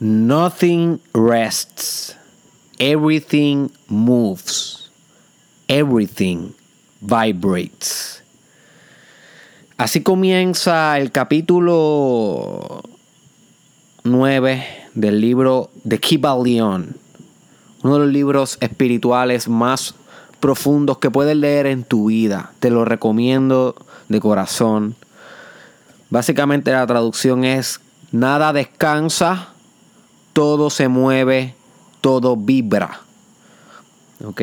Nothing rests. Everything moves. Everything vibrates. Así comienza el capítulo 9 del libro de Kibalion, uno de los libros espirituales más profundos que puedes leer en tu vida. Te lo recomiendo de corazón. Básicamente la traducción es, nada descansa, todo se mueve, todo vibra. ¿Ok?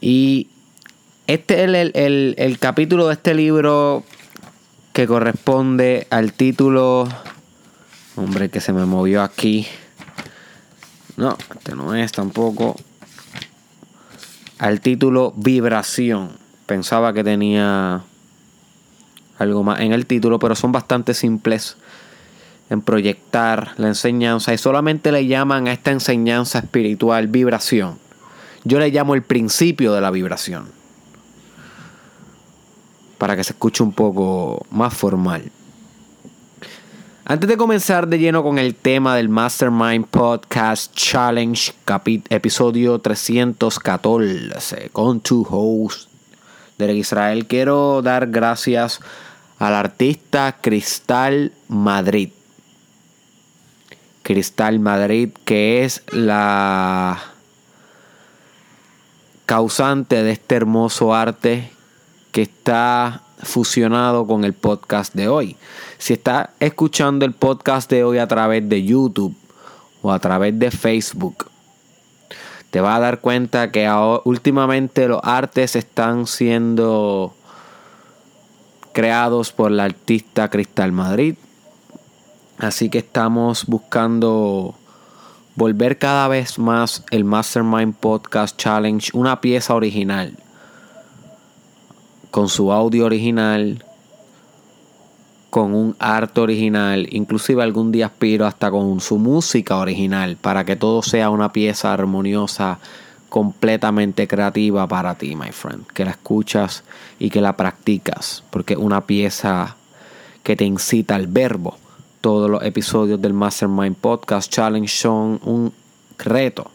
Y este es el, capítulo de este libro que corresponde al título... Hombre, que se me movió aquí. No, este no es tampoco. Al título Vibración. Pensaba que tenía algo más en el título, pero son bastante simples en proyectar la enseñanza y solamente le llaman a esta enseñanza espiritual vibración. Yo le llamo el principio de la vibración. Para que se escuche un poco más formal. Antes de comenzar de lleno con el tema del Mastermind Podcast Challenge, episodio 314, con tu host, Derek Israel, quiero dar gracias al artista Cristal Madrid. Cristal Madrid, que es la causante de este hermoso arte que está fusionado con el podcast de hoy. Si está escuchando el podcast de hoy a través de YouTube o a través de Facebook, te vas a dar cuenta que últimamente los artes están siendo creados por la artista Cristal Madrid. Así que estamos buscando volver cada vez más el Mastermind Podcast Challenge una pieza original. Con su audio original, con un arte original, inclusive algún día aspiro hasta con su música original, para que todo sea una pieza armoniosa completamente creativa para ti, my friend. Que la escuchas y que la practicas, porque es una pieza que te incita al verbo. Todos los episodios del Mastermind Podcast Challenge son un reto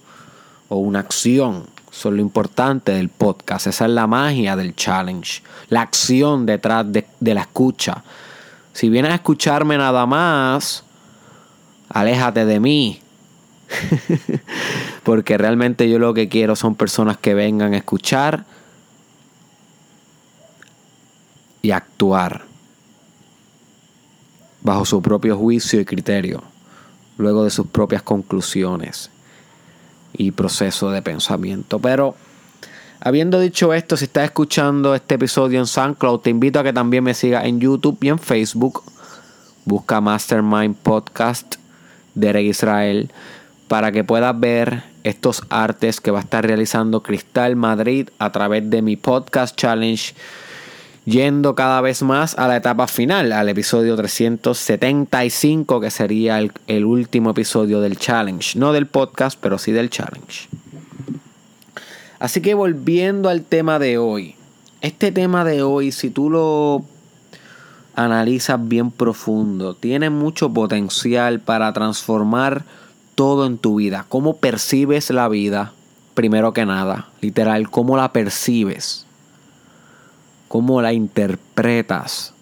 o una acción. Son lo importante del podcast. Esa es la magia del challenge. La acción detrás de, de la escucha. Si vienes a escucharme nada más, aléjate de mí Porque realmente yo lo que quiero son personas que vengan a escuchar y actuar bajo su propio juicio y criterio, luego de sus propias conclusiones y proceso de pensamiento. Pero habiendo dicho esto, si estás escuchando este episodio en SoundCloud, te invito a que también me sigas en YouTube y en Facebook. Busca Mastermind Podcast de Israel para que puedas ver estos artes que va a estar realizando Cristal Madrid a través de mi podcast challenge yendo cada vez más a la etapa final, al episodio 375, que sería el, último episodio del challenge. No del podcast, pero sí del challenge. Así que volviendo al tema de hoy. Este tema de hoy, si tú lo analizas bien profundo, tiene mucho potencial para transformar todo en tu vida, cómo percibes la vida, primero que nada, literal, cómo la percibes, cómo la interpretas,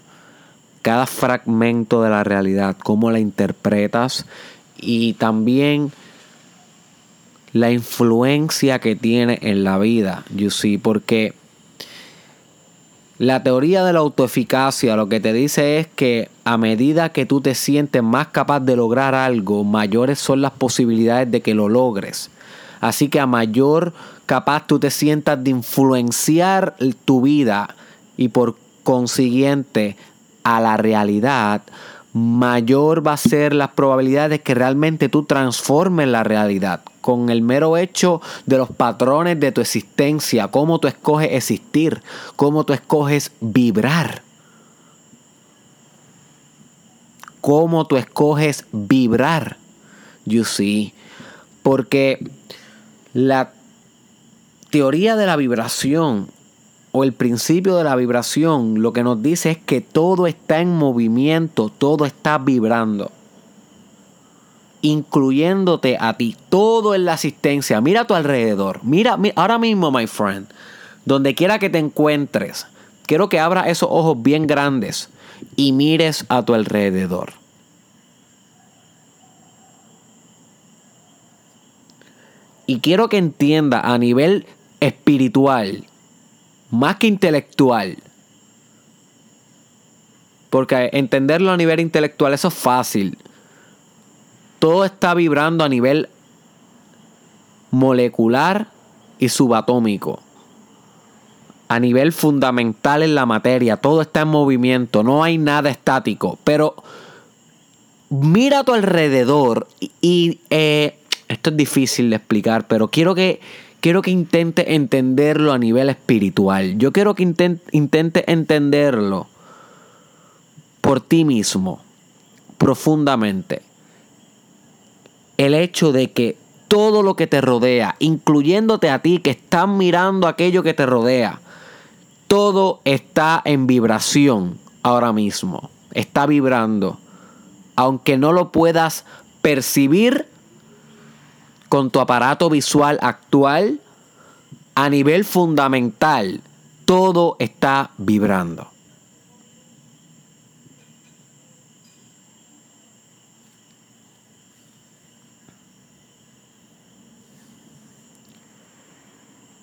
cada fragmento de la realidad, cómo la interpretas y también la influencia que tiene en la vida, you see, porque la teoría de la autoeficacia lo que te dice es que a medida que tú te sientes más capaz de lograr algo, mayores son las posibilidades de que lo logres. Así que a mayor capaz tú te sientas de influenciar tu vida y por consiguiente a la realidad, mayor va a ser las probabilidades de que realmente tú transformes la realidad con el mero hecho de los patrones de tu existencia, cómo tú escoges existir, cómo tú escoges vibrar. Cómo tú escoges vibrar. You see. Porque la teoría de la vibración o el principio de la vibración lo que nos dice es que todo está en movimiento, todo está vibrando. incluyéndote a ti, todo en la asistencia. Mira a tu alrededor. Mira, ahora mismo, my friend, donde quiera que te encuentres, quiero que abras esos ojos bien grandes y mires a tu alrededor. Y quiero que entienda a nivel espiritual, más que intelectual. Porque entenderlo a nivel intelectual, eso es fácil todo está vibrando a nivel molecular y subatómico. A nivel fundamental en la materia, todo está en movimiento, no hay nada estático. Pero mira a tu alrededor y, eh, esto es difícil de explicar, pero quiero que, quiero que intente entenderlo a nivel espiritual. Yo quiero que intente, entenderlo por ti mismo, profundamente el hecho de que todo lo que te rodea, incluyéndote a ti que estás mirando aquello que te rodea, todo está en vibración ahora mismo. Está vibrando. Aunque no lo puedas percibir con tu aparato visual actual, a nivel fundamental, todo está vibrando.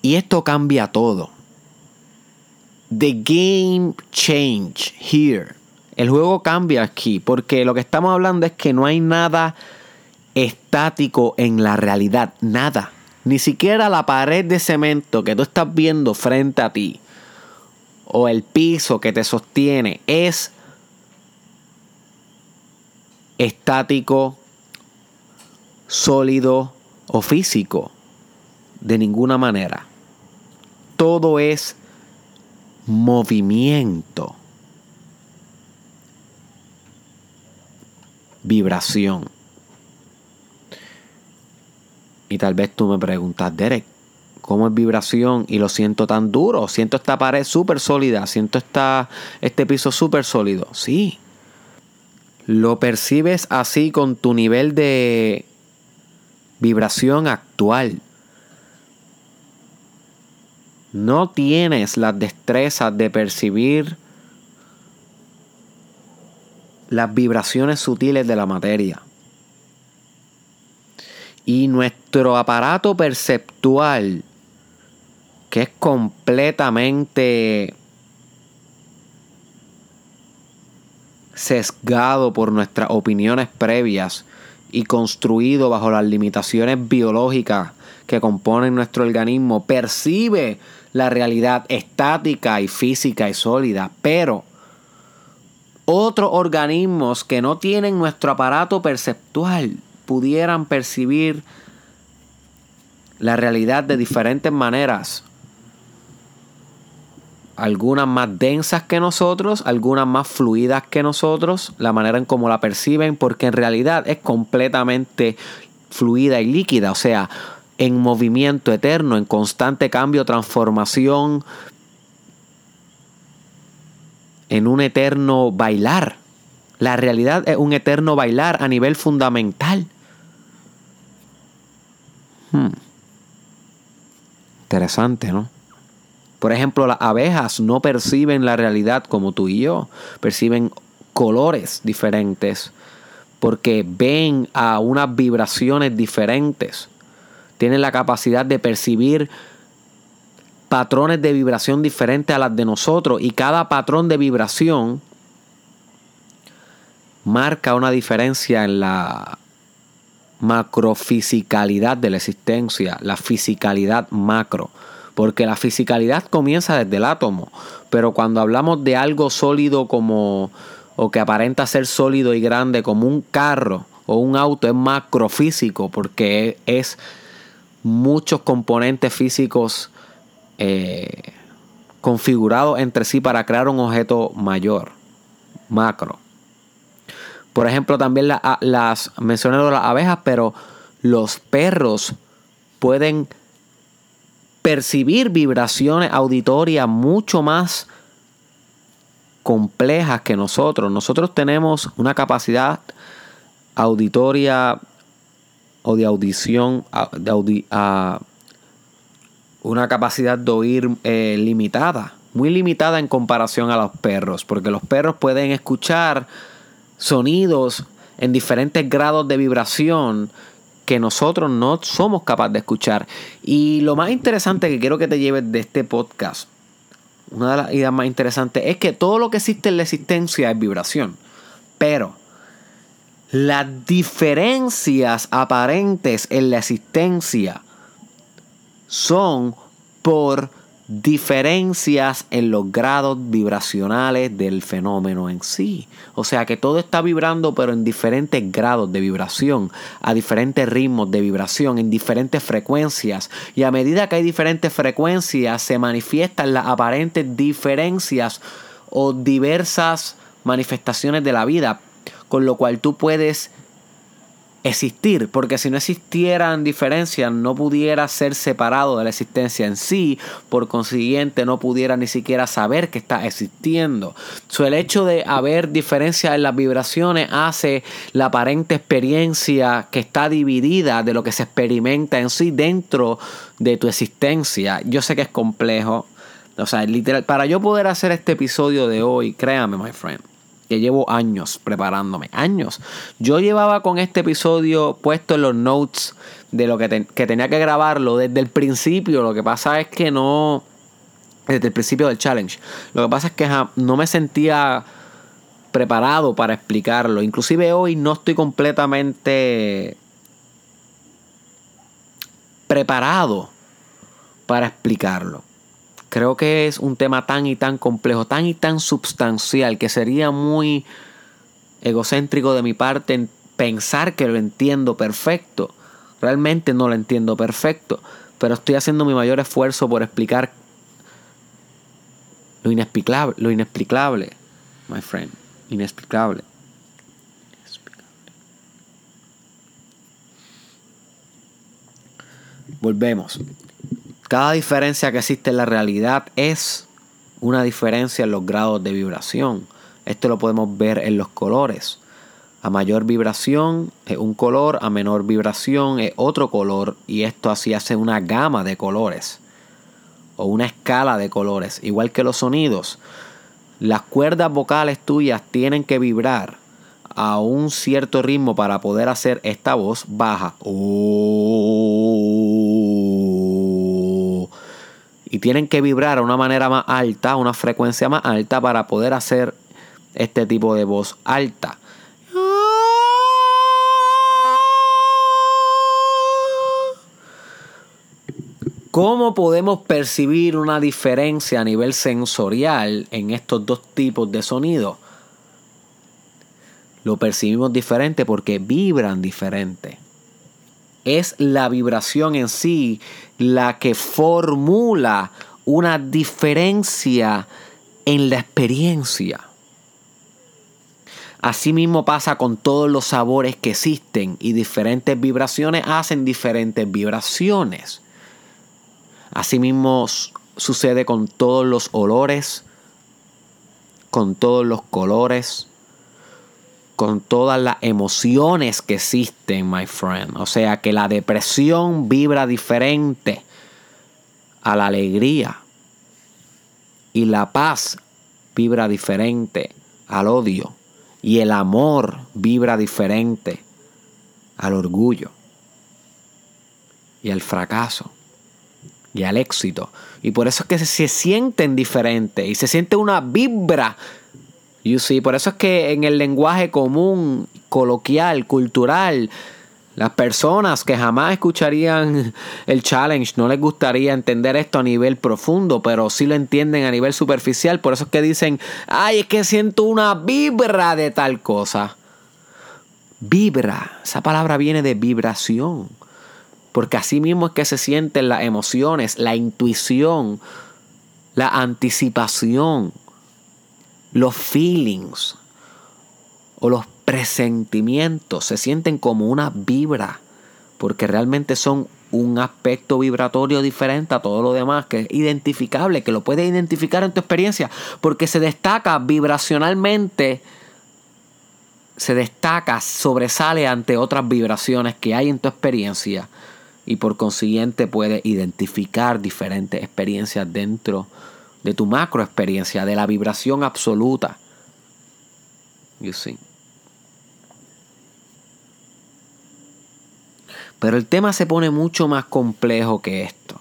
Y esto cambia todo. The game change here. El juego cambia aquí porque lo que estamos hablando es que no hay nada estático en la realidad, nada. Ni siquiera la pared de cemento que tú estás viendo frente a ti o el piso que te sostiene es estático, sólido o físico. De ninguna manera todo es movimiento, vibración. Y tal vez tú me preguntas, Derek, ¿cómo es vibración? Y lo siento tan duro, siento esta pared súper sólida, siento esta, este piso súper sólido. Sí, lo percibes así con tu nivel de vibración actual no tienes las destrezas de percibir las vibraciones sutiles de la materia. Y nuestro aparato perceptual, que es completamente sesgado por nuestras opiniones previas y construido bajo las limitaciones biológicas que componen nuestro organismo, percibe la realidad estática y física y sólida, pero otros organismos que no tienen nuestro aparato perceptual pudieran percibir la realidad de diferentes maneras. Algunas más densas que nosotros, algunas más fluidas que nosotros, la manera en cómo la perciben, porque en realidad es completamente fluida y líquida. O sea, en movimiento eterno, en constante cambio, transformación, en un eterno bailar. La realidad es un eterno bailar a nivel fundamental. Hmm. Interesante, ¿no? Por ejemplo, las abejas no perciben la realidad como tú y yo, perciben colores diferentes porque ven a unas vibraciones diferentes tienen la capacidad de percibir patrones de vibración diferentes a las de nosotros y cada patrón de vibración marca una diferencia en la macrofisicalidad de la existencia, la fisicalidad macro, porque la fisicalidad comienza desde el átomo, pero cuando hablamos de algo sólido como o que aparenta ser sólido y grande como un carro o un auto es macrofísico porque es muchos componentes físicos eh, configurados entre sí para crear un objeto mayor, macro. Por ejemplo, también las mencioné de las abejas, pero los perros pueden percibir vibraciones auditorias mucho más complejas que nosotros. Nosotros tenemos una capacidad auditoria o de audición, de una capacidad de oír eh, limitada, muy limitada en comparación a los perros, porque los perros pueden escuchar sonidos en diferentes grados de vibración que nosotros no somos capaces de escuchar. Y lo más interesante que quiero que te lleves de este podcast, una de las ideas más interesantes, es que todo lo que existe en la existencia es vibración. Pero las diferencias aparentes en la existencia son por diferencias en los grados vibracionales del fenómeno en sí. O sea que todo está vibrando pero en diferentes grados de vibración, a diferentes ritmos de vibración, en diferentes frecuencias. Y a medida que hay diferentes frecuencias se manifiestan las aparentes diferencias o diversas manifestaciones de la vida, con lo cual tú puedes existir, porque si no existieran diferencias no pudiera ser separado de la existencia en sí, por consiguiente no pudiera ni siquiera saber que está existiendo. So, el hecho de haber diferencias en las vibraciones hace la aparente experiencia que está dividida de lo que se experimenta en sí dentro de tu existencia. Yo sé que es complejo, o sea, literal, para yo poder hacer este episodio de hoy, créame, my friend que llevo años preparándome, años. Yo llevaba con este episodio puesto en los notes de lo que, tenía que grabarlo desde el principio. Lo que pasa es que no, desde el principio del challenge. Lo que pasa es que no me sentía preparado para explicarlo. Inclusive hoy no estoy completamente preparado para explicarlo. Creo que es un tema tan y tan complejo, tan y tan substancial, que sería muy egocéntrico de mi parte pensar que lo entiendo perfecto. Realmente no lo entiendo perfecto, pero estoy haciendo mi mayor esfuerzo por explicar lo inexplicable, lo inexplicable, my friend, inexplicable. Volvemos. Cada diferencia que existe en la realidad es una diferencia en los grados de vibración. Esto lo podemos ver en los colores. A mayor vibración es un color, a menor vibración es otro color y esto así hace una gama de colores o una escala de colores, igual que los sonidos. Las cuerdas vocales tuyas tienen que vibrar a un cierto ritmo para poder hacer esta voz baja. Y tienen que vibrar a una manera más alta, a una frecuencia más alta para poder hacer este tipo de voz alta. ¿Cómo podemos percibir una diferencia a nivel sensorial en estos dos tipos de sonido? Lo percibimos diferente porque vibran diferente es la vibración en sí la que formula una diferencia en la experiencia. Asimismo pasa con todos los sabores que existen y diferentes vibraciones hacen diferentes vibraciones. Asimismo sucede con todos los olores, con todos los colores, con todas las emociones que existen, my friend. O sea que la depresión vibra diferente a la alegría. Y la paz vibra diferente al odio. Y el amor vibra diferente al orgullo. Y al fracaso. Y al éxito. Y por eso es que se sienten diferentes. Y se siente una vibra por eso es que en el lenguaje común, coloquial, cultural, las personas que jamás escucharían el challenge no les gustaría entender esto a nivel profundo, pero sí lo entienden a nivel superficial. Por eso es que dicen, ay, es que siento una vibra de tal cosa. Vibra, esa palabra viene de vibración. Porque así mismo es que se sienten las emociones, la intuición, la anticipación los feelings o los presentimientos se sienten como una vibra, porque realmente son un aspecto vibratorio diferente a todo lo demás, que es identificable, que lo puedes identificar en tu experiencia, porque se destaca vibracionalmente se destaca, sobresale ante otras vibraciones que hay en tu experiencia y por consiguiente puede identificar diferentes experiencias dentro de tu macro experiencia, de la vibración absoluta. You see. Pero el tema se pone mucho más complejo que esto.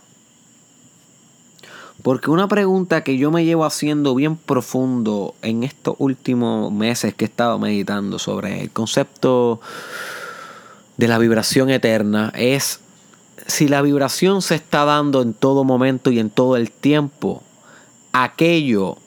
Porque una pregunta que yo me llevo haciendo bien profundo en estos últimos meses que he estado meditando sobre el concepto de la vibración eterna es si la vibración se está dando en todo momento y en todo el tiempo, aquello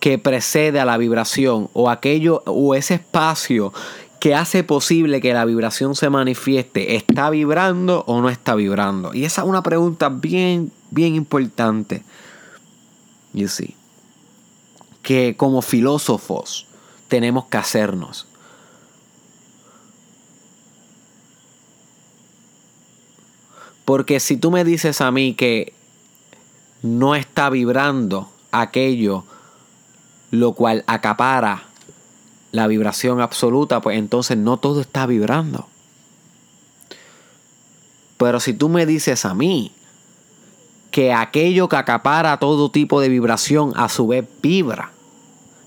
que precede a la vibración o aquello o ese espacio que hace posible que la vibración se manifieste, ¿está vibrando o no está vibrando? Y esa es una pregunta bien, bien importante. You see. Que como filósofos tenemos que hacernos. Porque si tú me dices a mí que no está vibrando aquello lo cual acapara la vibración absoluta, pues entonces no todo está vibrando. Pero si tú me dices a mí que aquello que acapara todo tipo de vibración a su vez vibra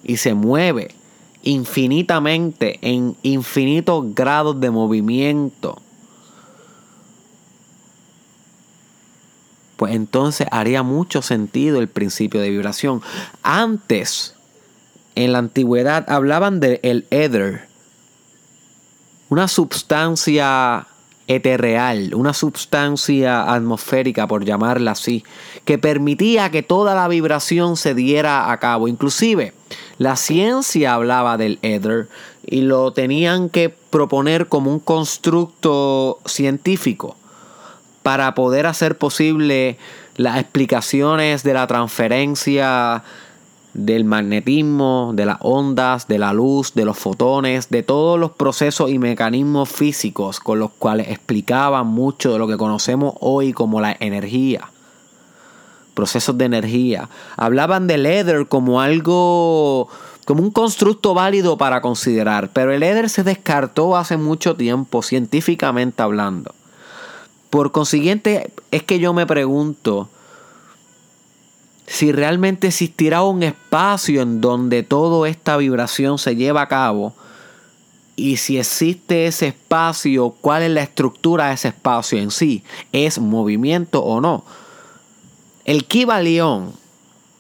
y se mueve infinitamente en infinitos grados de movimiento, pues entonces haría mucho sentido el principio de vibración. Antes, en la antigüedad, hablaban del el éter, una sustancia eterreal, una sustancia atmosférica, por llamarla así, que permitía que toda la vibración se diera a cabo. Inclusive, la ciencia hablaba del éter y lo tenían que proponer como un constructo científico para poder hacer posible las explicaciones de la transferencia del magnetismo, de las ondas, de la luz, de los fotones, de todos los procesos y mecanismos físicos con los cuales explicaban mucho de lo que conocemos hoy como la energía. Procesos de energía. Hablaban del éter como algo, como un constructo válido para considerar, pero el éter se descartó hace mucho tiempo, científicamente hablando. Por consiguiente, es que yo me pregunto si realmente existirá un espacio en donde toda esta vibración se lleva a cabo. Y si existe ese espacio, cuál es la estructura de ese espacio en sí, es movimiento o no. El Kiva León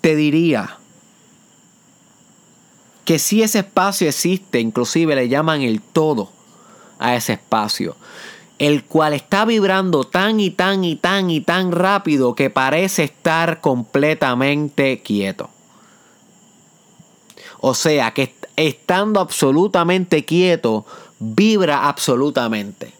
te diría que si ese espacio existe, inclusive le llaman el todo a ese espacio el cual está vibrando tan y tan y tan y tan rápido que parece estar completamente quieto. O sea que estando absolutamente quieto, vibra absolutamente.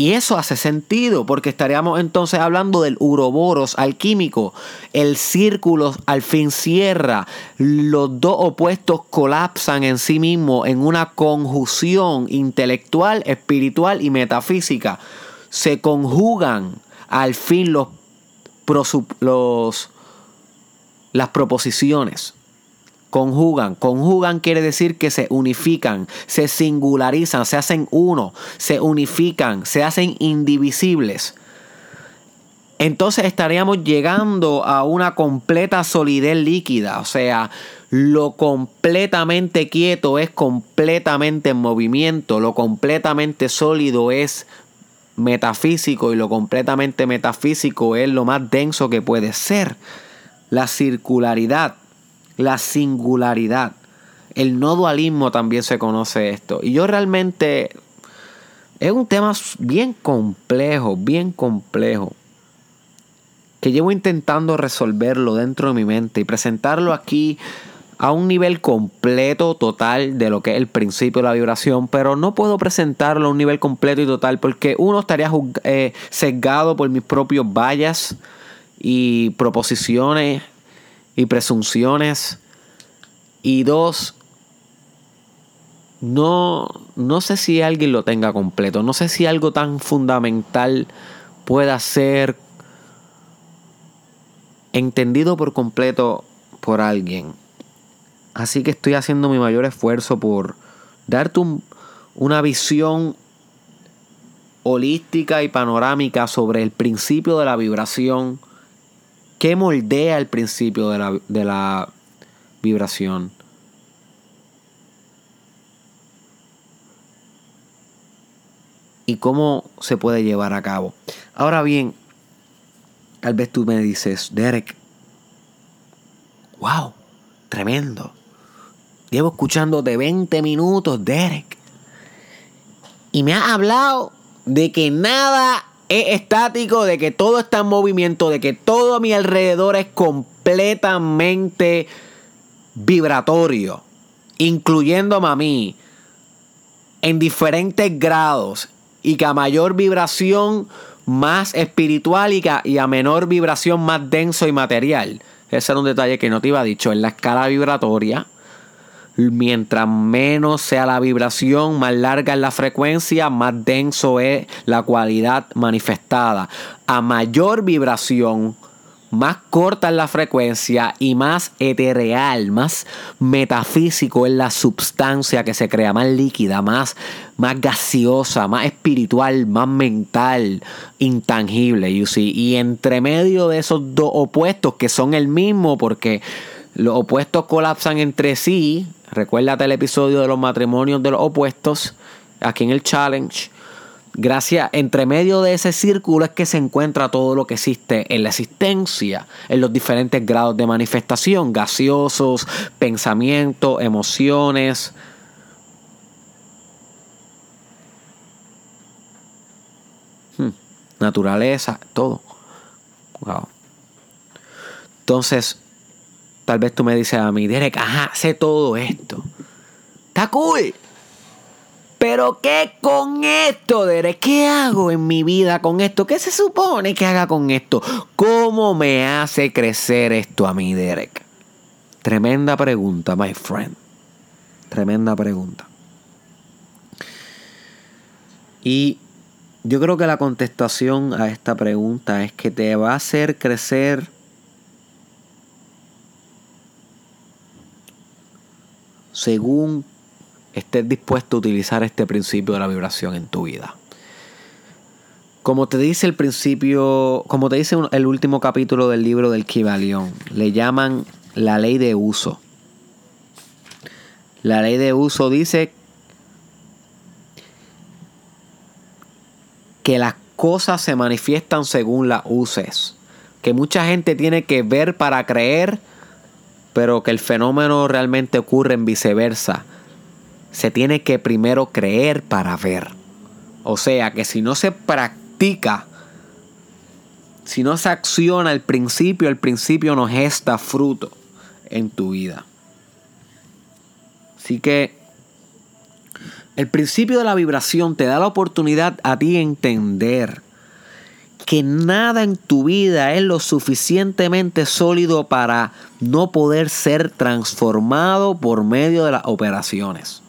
Y eso hace sentido, porque estaríamos entonces hablando del uroboros alquímico. El círculo al fin cierra, los dos opuestos colapsan en sí mismos en una conjunción intelectual, espiritual y metafísica. Se conjugan al fin los, los las proposiciones conjugan. Conjugan quiere decir que se unifican, se singularizan, se hacen uno, se unifican, se hacen indivisibles. Entonces estaríamos llegando a una completa solidez líquida, o sea, lo completamente quieto es completamente en movimiento, lo completamente sólido es metafísico y lo completamente metafísico es lo más denso que puede ser. La circularidad la singularidad. El no dualismo también se conoce esto. Y yo realmente es un tema bien complejo, bien complejo. Que llevo intentando resolverlo dentro de mi mente y presentarlo aquí a un nivel completo, total de lo que es el principio de la vibración, pero no puedo presentarlo a un nivel completo y total porque uno estaría eh, sesgado por mis propios vallas y proposiciones y presunciones. Y dos, no, no sé si alguien lo tenga completo. No sé si algo tan fundamental pueda ser entendido por completo por alguien. Así que estoy haciendo mi mayor esfuerzo por darte una visión holística y panorámica sobre el principio de la vibración, qué moldea el principio de la, de la vibración. Y cómo se puede llevar a cabo. Ahora bien, tal vez tú me dices, Derek, wow, tremendo. Llevo escuchándote 20 minutos, Derek. Y me has hablado de que nada es estático, de que todo está en movimiento, de que todo a mi alrededor es completamente vibratorio, incluyéndome a mí, en diferentes grados, y que a mayor vibración más espiritual y, a menor vibración más denso y material. Ese era un detalle que no te iba dicho. En la escala vibratoria, mientras menos sea la vibración, más larga es la frecuencia, más denso es la cualidad manifestada. A mayor vibración, más corta es la frecuencia y más etereal, más metafísico es la sustancia que se crea, más líquida, más, más gaseosa, más espiritual, más mental, intangible. Y entre medio de esos dos opuestos que son el mismo porque los opuestos colapsan entre sí, Recuérdate el episodio de los matrimonios de los opuestos, aquí en el challenge. Gracias, entre medio de ese círculo es que se encuentra todo lo que existe en la existencia, en los diferentes grados de manifestación, gaseosos, pensamientos, emociones. Hmm, naturaleza, todo. Wow. Entonces, Tal vez tú me dices a mí, Derek, ajá, sé todo esto. Está cool. Pero ¿qué con esto, Derek? ¿Qué hago en mi vida con esto? ¿Qué se supone que haga con esto? ¿Cómo me hace crecer esto a mí, Derek? Tremenda pregunta, my friend. Tremenda pregunta. Y yo creo que la contestación a esta pregunta es que te va a hacer crecer según estés dispuesto a utilizar este principio de la vibración en tu vida. Como te dice el principio, como te dice el último capítulo del libro del Kibalión, le llaman la ley de uso. La ley de uso dice que las cosas se manifiestan según las uses. Que mucha gente tiene que ver para creer pero que el fenómeno realmente ocurre en viceversa. Se tiene que primero creer para ver. O sea que si no se practica, si no se acciona el principio, el principio no gesta fruto en tu vida. Así que el principio de la vibración te da la oportunidad a ti entender que nada en tu vida es lo suficientemente sólido para no poder ser transformado por medio de las operaciones.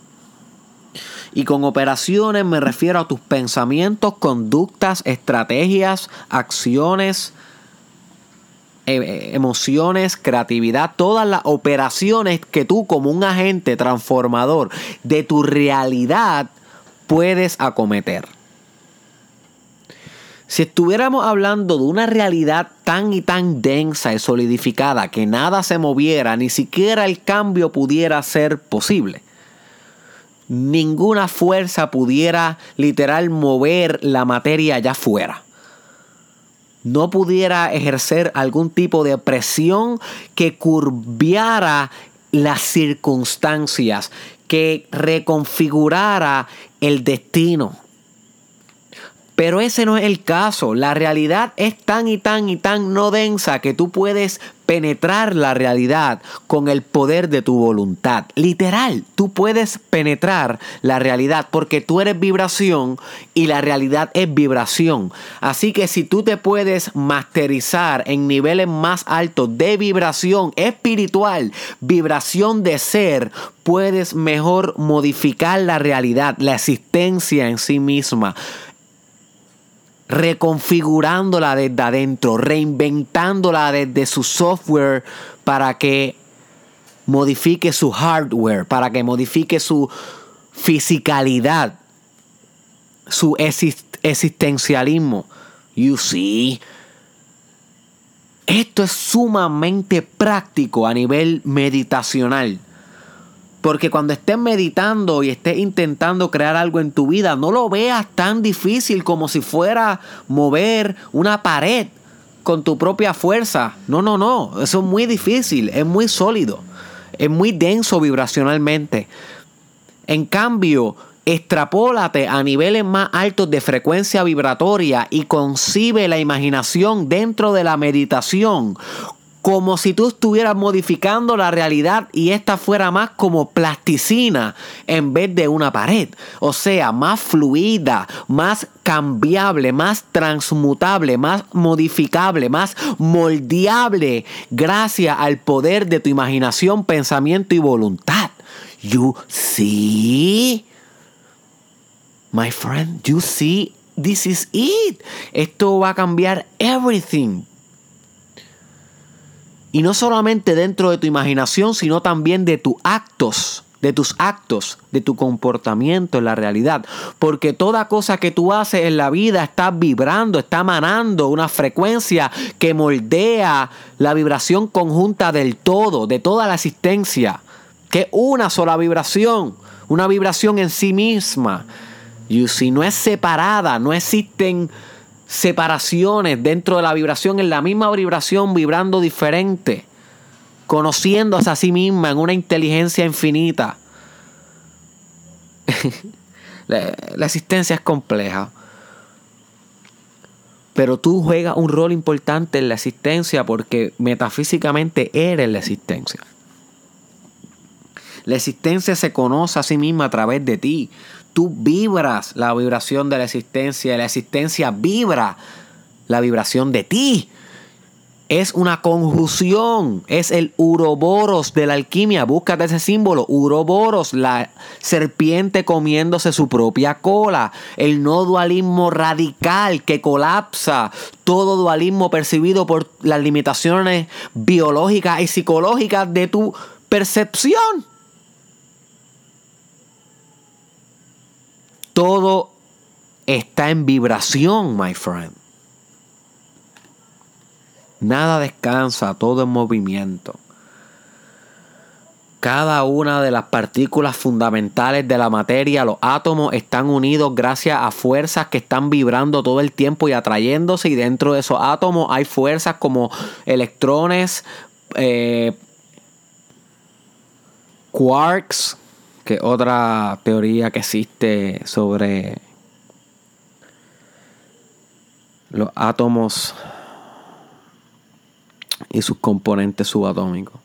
Y con operaciones me refiero a tus pensamientos, conductas, estrategias, acciones, e, e, emociones, creatividad, todas las operaciones que tú como un agente transformador de tu realidad puedes acometer. Si estuviéramos hablando de una realidad tan y tan densa y solidificada que nada se moviera, ni siquiera el cambio pudiera ser posible. Ninguna fuerza pudiera literal mover la materia allá afuera. No pudiera ejercer algún tipo de presión que curviara las circunstancias, que reconfigurara el destino pero ese no es el caso. La realidad es tan y tan y tan no densa que tú puedes penetrar la realidad con el poder de tu voluntad. Literal, tú puedes penetrar la realidad porque tú eres vibración y la realidad es vibración. Así que si tú te puedes masterizar en niveles más altos de vibración espiritual, vibración de ser, puedes mejor modificar la realidad, la existencia en sí misma reconfigurándola desde adentro, reinventándola desde su software para que modifique su hardware, para que modifique su fisicalidad, su existencialismo. You see. Esto es sumamente práctico a nivel meditacional. Porque cuando estés meditando y estés intentando crear algo en tu vida, no lo veas tan difícil como si fuera mover una pared con tu propia fuerza. No, no, no. Eso es muy difícil, es muy sólido, es muy denso vibracionalmente. En cambio, extrapólate a niveles más altos de frecuencia vibratoria y concibe la imaginación dentro de la meditación como si tú estuvieras modificando la realidad y esta fuera más como plasticina en vez de una pared. O sea, más fluida, más cambiable, más transmutable, más modificable, más moldeable gracias al poder de tu imaginación, pensamiento y voluntad. You see? My friend, you see? This is it. Esto va a cambiar everything. Y no solamente dentro de tu imaginación, sino también de tus actos, de tus actos, de tu comportamiento en la realidad. Porque toda cosa que tú haces en la vida está vibrando, está emanando una frecuencia que moldea la vibración conjunta del todo, de toda la existencia. Que una sola vibración, una vibración en sí misma. Y si no es separada, no existen separaciones dentro de la vibración, en la misma vibración, vibrando diferente, conociéndose a sí misma en una inteligencia infinita. la, la existencia es compleja. Pero tú juegas un rol importante en la existencia porque metafísicamente eres la existencia. La existencia se conoce a sí misma a través de ti. Tú vibras la vibración de la existencia. La existencia vibra la vibración de ti. Es una conjunción, es el uroboros de la alquimia. Búscate ese símbolo, uroboros, la serpiente comiéndose su propia cola, el no dualismo radical que colapsa todo dualismo percibido por las limitaciones biológicas y psicológicas de tu percepción. Todo está en vibración, my friend. Nada descansa, todo en movimiento. Cada una de las partículas fundamentales de la materia, los átomos, están unidos gracias a fuerzas que están vibrando todo el tiempo y atrayéndose. Y dentro de esos átomos hay fuerzas como electrones, eh, quarks, que otra teoría que existe sobre los átomos y sus componentes subatómicos.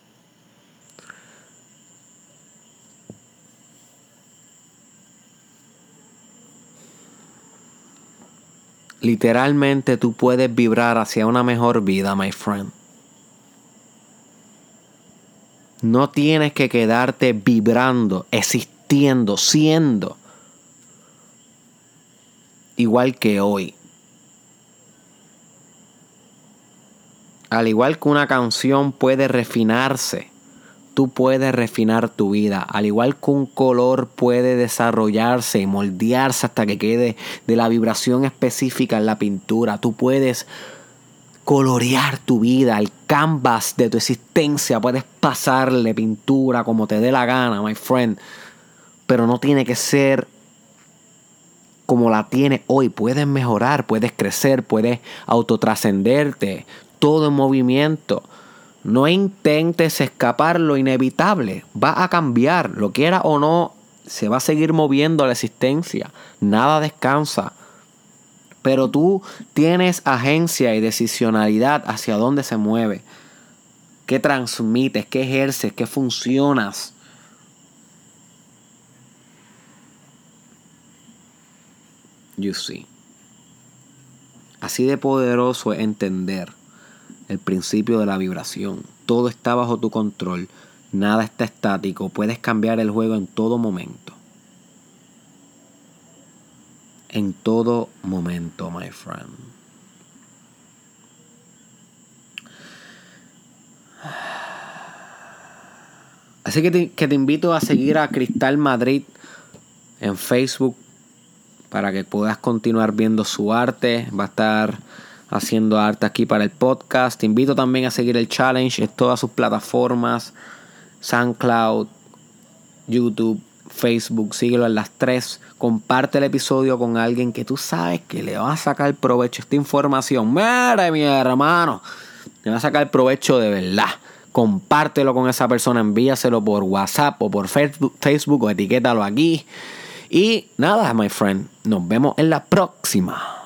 Literalmente tú puedes vibrar hacia una mejor vida, my friend. No tienes que quedarte vibrando, existiendo, siendo igual que hoy. Al igual que una canción puede refinarse, tú puedes refinar tu vida. Al igual que un color puede desarrollarse y moldearse hasta que quede de la vibración específica en la pintura, tú puedes colorear tu vida, el canvas de tu existencia. Puedes pasarle pintura como te dé la gana, my friend. Pero no tiene que ser como la tiene hoy. Puedes mejorar, puedes crecer, puedes autotrascenderte. Todo en movimiento. No intentes escapar lo inevitable. Va a cambiar. Lo quiera o no, se va a seguir moviendo la existencia. Nada descansa pero tú tienes agencia y decisionalidad hacia dónde se mueve, qué transmites, qué ejerces, qué funcionas. You see. Así de poderoso es entender el principio de la vibración. Todo está bajo tu control, nada está estático, puedes cambiar el juego en todo momento en todo momento, my friend. Así que te, invito a seguir a Cristal Madrid en Facebook para que puedas continuar viendo su arte. Va a estar haciendo arte aquí para el podcast. Te invito también a seguir el challenge en todas sus plataformas. SoundCloud, YouTube, Facebook, síguelo en las tres. Comparte el episodio con alguien que tú sabes que le va a sacar provecho esta información. Mire, mi hermano, le va a sacar provecho de verdad. Compártelo con esa persona, envíaselo por WhatsApp o por Facebook o etiquétalo aquí. Y nada, my friend, nos vemos en la próxima.